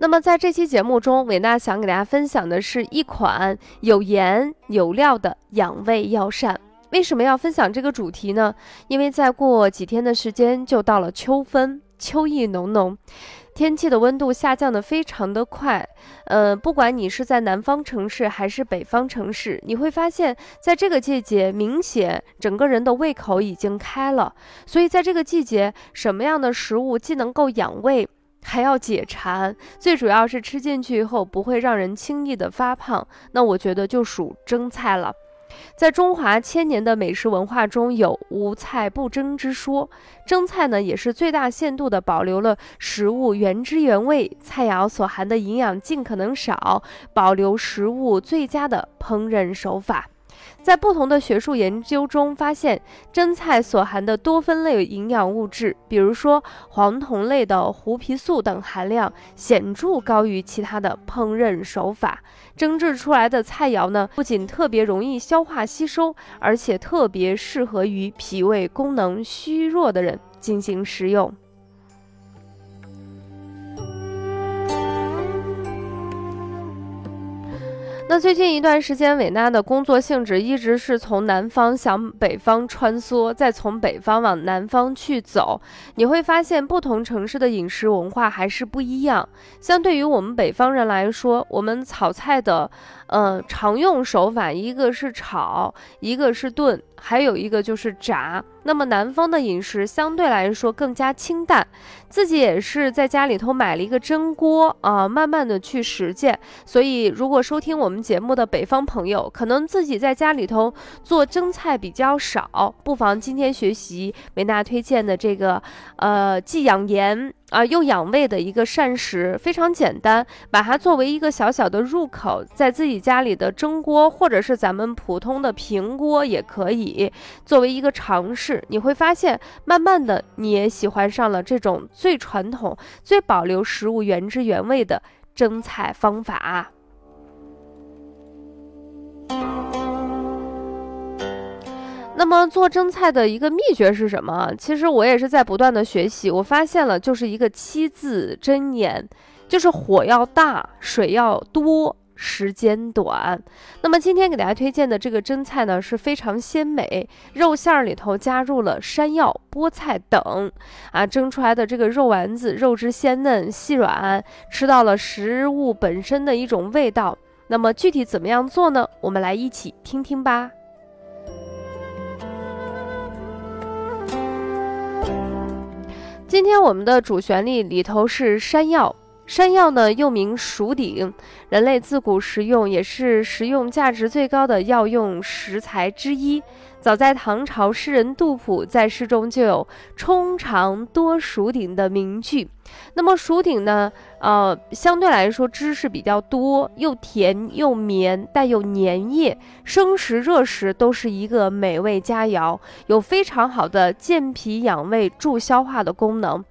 那么，在这期节目中，伟娜想给大家分享的是一款有盐有料的养胃药膳。为什么要分享这个主题呢？因为再过几天的时间就到了秋分，秋意浓浓，天气的温度下降的非常的快。呃，不管你是在南方城市还是北方城市，你会发现在这个季节，明显整个人的胃口已经开了。所以在这个季节，什么样的食物既能够养胃，还要解馋，最主要是吃进去以后不会让人轻易的发胖，那我觉得就属蒸菜了。在中华千年的美食文化中有无菜不蒸之说，蒸菜呢也是最大限度的保留了食物原汁原味，菜肴所含的营养尽可能少，保留食物最佳的烹饪手法。在不同的学术研究中发现，蒸菜所含的多酚类营养物质，比如说黄酮类的胡皮素等含量，显著高于其他的烹饪手法。蒸制出来的菜肴呢，不仅特别容易消化吸收，而且特别适合于脾胃功能虚弱的人进行食用。那最近一段时间，伟娜的工作性质一直是从南方向北方穿梭，再从北方往南方去走。你会发现，不同城市的饮食文化还是不一样。相对于我们北方人来说，我们炒菜的。呃，常用手法一个是炒，一个是炖，还有一个就是炸。那么南方的饮食相对来说更加清淡，自己也是在家里头买了一个蒸锅啊，慢慢的去实践。所以如果收听我们节目的北方朋友，可能自己在家里头做蒸菜比较少，不妨今天学习维娜推荐的这个，呃，既养颜。啊，又养胃的一个膳食非常简单，把它作为一个小小的入口，在自己家里的蒸锅，或者是咱们普通的平锅也可以作为一个尝试。你会发现，慢慢的你也喜欢上了这种最传统、最保留食物原汁原味的蒸菜方法。那么做蒸菜的一个秘诀是什么？其实我也是在不断的学习，我发现了就是一个七字真言，就是火要大，水要多，时间短。那么今天给大家推荐的这个蒸菜呢是非常鲜美，肉馅儿里头加入了山药、菠菜等，啊，蒸出来的这个肉丸子肉质鲜嫩细软，吃到了食物本身的一种味道。那么具体怎么样做呢？我们来一起听听吧。今天我们的主旋律里头是山药，山药呢又名蜀鼎，人类自古食用，也是食用价值最高的药用食材之一。早在唐朝，诗人杜甫在诗中就有“充肠多蜀鼎”的名句。那么蜀鼎呢，呃，相对来说汁是比较多，又甜又绵，带有粘液，生食热食都是一个美味佳肴，有非常好的健脾养胃、助消化的功能。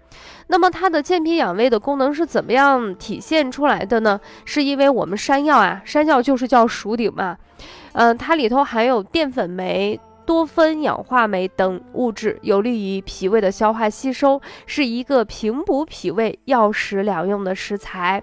那么它的健脾养胃的功能是怎么样体现出来的呢？是因为我们山药啊，山药就是叫熟顶嘛，嗯，它里头含有淀粉酶。多酚氧化酶等物质有利于脾胃的消化吸收，是一个平补脾胃、药食两用的食材。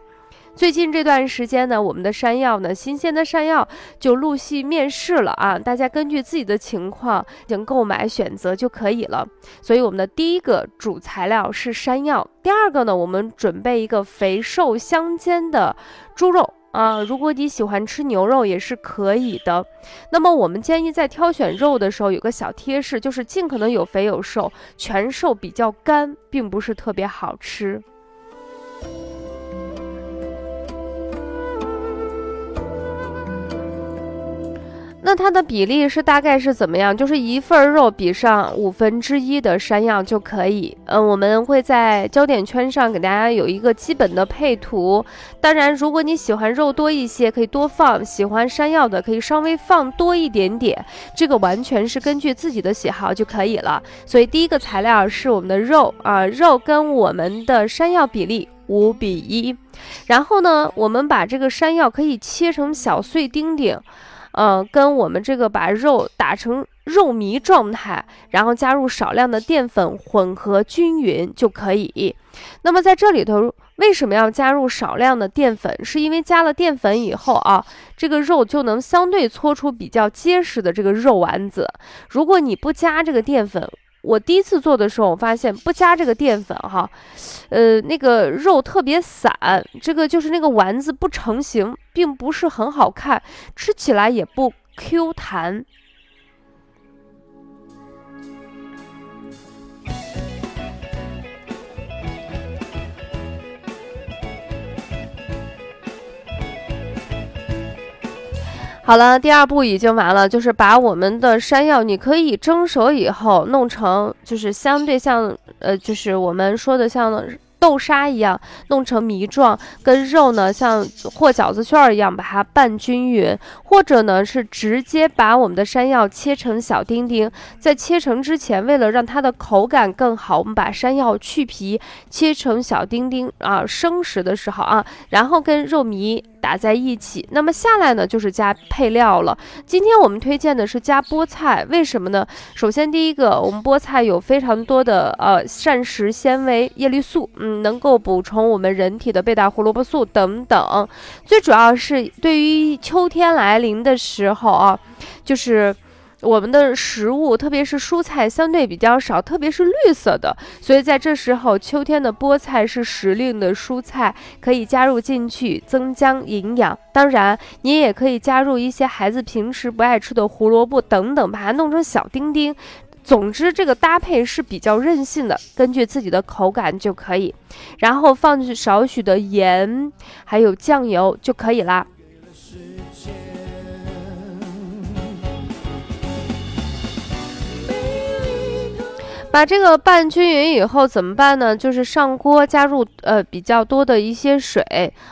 最近这段时间呢，我们的山药呢，新鲜的山药就陆续面世了啊！大家根据自己的情况进行购买选择就可以了。所以我们的第一个主材料是山药，第二个呢，我们准备一个肥瘦相间的猪肉。啊，如果你喜欢吃牛肉也是可以的。那么我们建议在挑选肉的时候有个小贴士，就是尽可能有肥有瘦，全瘦比较干，并不是特别好吃。那它的比例是大概是怎么样？就是一份肉比上五分之一的山药就可以。嗯，我们会在焦点圈上给大家有一个基本的配图。当然，如果你喜欢肉多一些，可以多放；喜欢山药的，可以稍微放多一点点。这个完全是根据自己的喜好就可以了。所以第一个材料是我们的肉啊，肉跟我们的山药比例五比一。然后呢，我们把这个山药可以切成小碎丁丁。嗯，跟我们这个把肉打成肉糜状态，然后加入少量的淀粉混合均匀就可以。那么在这里头，为什么要加入少量的淀粉？是因为加了淀粉以后啊，这个肉就能相对搓出比较结实的这个肉丸子。如果你不加这个淀粉，我第一次做的时候，我发现不加这个淀粉哈，呃，那个肉特别散，这个就是那个丸子不成形，并不是很好看，吃起来也不 Q 弹。好了，第二步已经完了，就是把我们的山药，你可以蒸熟以后弄成，就是相对像，呃，就是我们说的像。豆沙一样弄成糜状，跟肉呢像和饺子馅儿一样把它拌均匀，或者呢是直接把我们的山药切成小丁丁。在切成之前，为了让它的口感更好，我们把山药去皮切成小丁丁啊，生食的时候啊，然后跟肉糜打在一起。那么下来呢就是加配料了。今天我们推荐的是加菠菜，为什么呢？首先第一个，我们菠菜有非常多的呃膳食纤维、叶绿素，嗯。能够补充我们人体的贝塔胡萝卜素等等，最主要是对于秋天来临的时候啊，就是我们的食物，特别是蔬菜相对比较少，特别是绿色的，所以在这时候，秋天的菠菜是时令的蔬菜，可以加入进去增加营养。当然，你也可以加入一些孩子平时不爱吃的胡萝卜等等，把它弄成小丁丁。总之，这个搭配是比较任性的，根据自己的口感就可以，然后放去少许的盐，还有酱油就可以啦。把这个拌均匀以后怎么办呢？就是上锅加入呃比较多的一些水。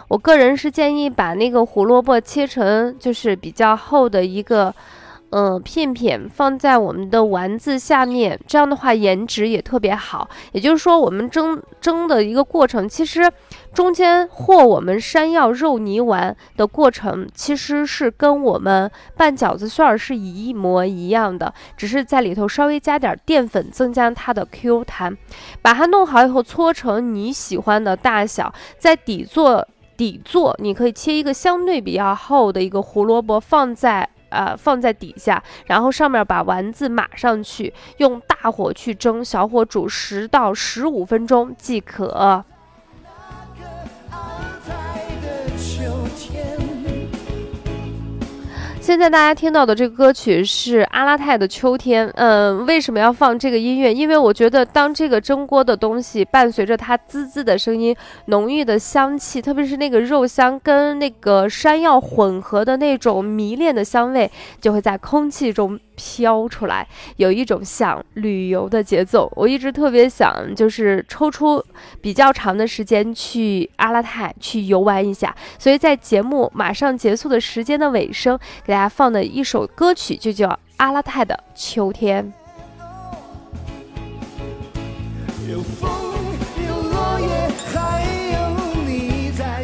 我个人是建议把那个胡萝卜切成就是比较厚的一个。嗯，片片放在我们的丸子下面，这样的话颜值也特别好。也就是说，我们蒸蒸的一个过程，其实中间和我们山药肉泥丸的过程，其实是跟我们拌饺子馅儿是一模一样的，只是在里头稍微加点淀粉，增加它的 Q 弹。把它弄好以后，搓成你喜欢的大小，在底座底座，你可以切一个相对比较厚的一个胡萝卜放在。呃，放在底下，然后上面把丸子码上去，用大火去蒸，小火煮十到十五分钟即可。现在大家听到的这个歌曲是阿拉泰的《秋天》。嗯，为什么要放这个音乐？因为我觉得，当这个蒸锅的东西伴随着它滋滋的声音、浓郁的香气，特别是那个肉香跟那个山药混合的那种迷恋的香味，就会在空气中。飘出来，有一种想旅游的节奏。我一直特别想，就是抽出比较长的时间去阿拉泰去游玩一下。所以在节目马上结束的时间的尾声，给大家放的一首歌曲就叫阿拉泰的《秋天》。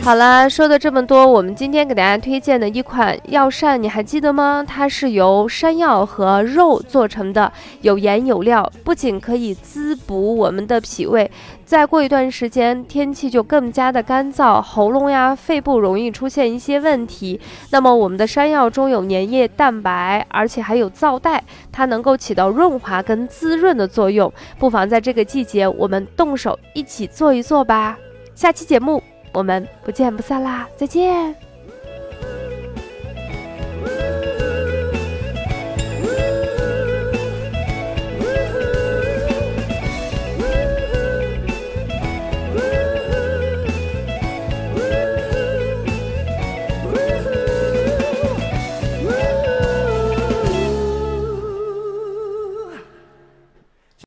好啦，说的这么多，我们今天给大家推荐的一款药膳，你还记得吗？它是由山药和肉做成的，有盐有料，不仅可以滋补我们的脾胃，再过一段时间天气就更加的干燥，喉咙呀、肺部容易出现一些问题。那么我们的山药中有粘液蛋白，而且还有皂带，它能够起到润滑跟滋润的作用。不妨在这个季节，我们动手一起做一做吧。下期节目。我们不见不散啦！再见。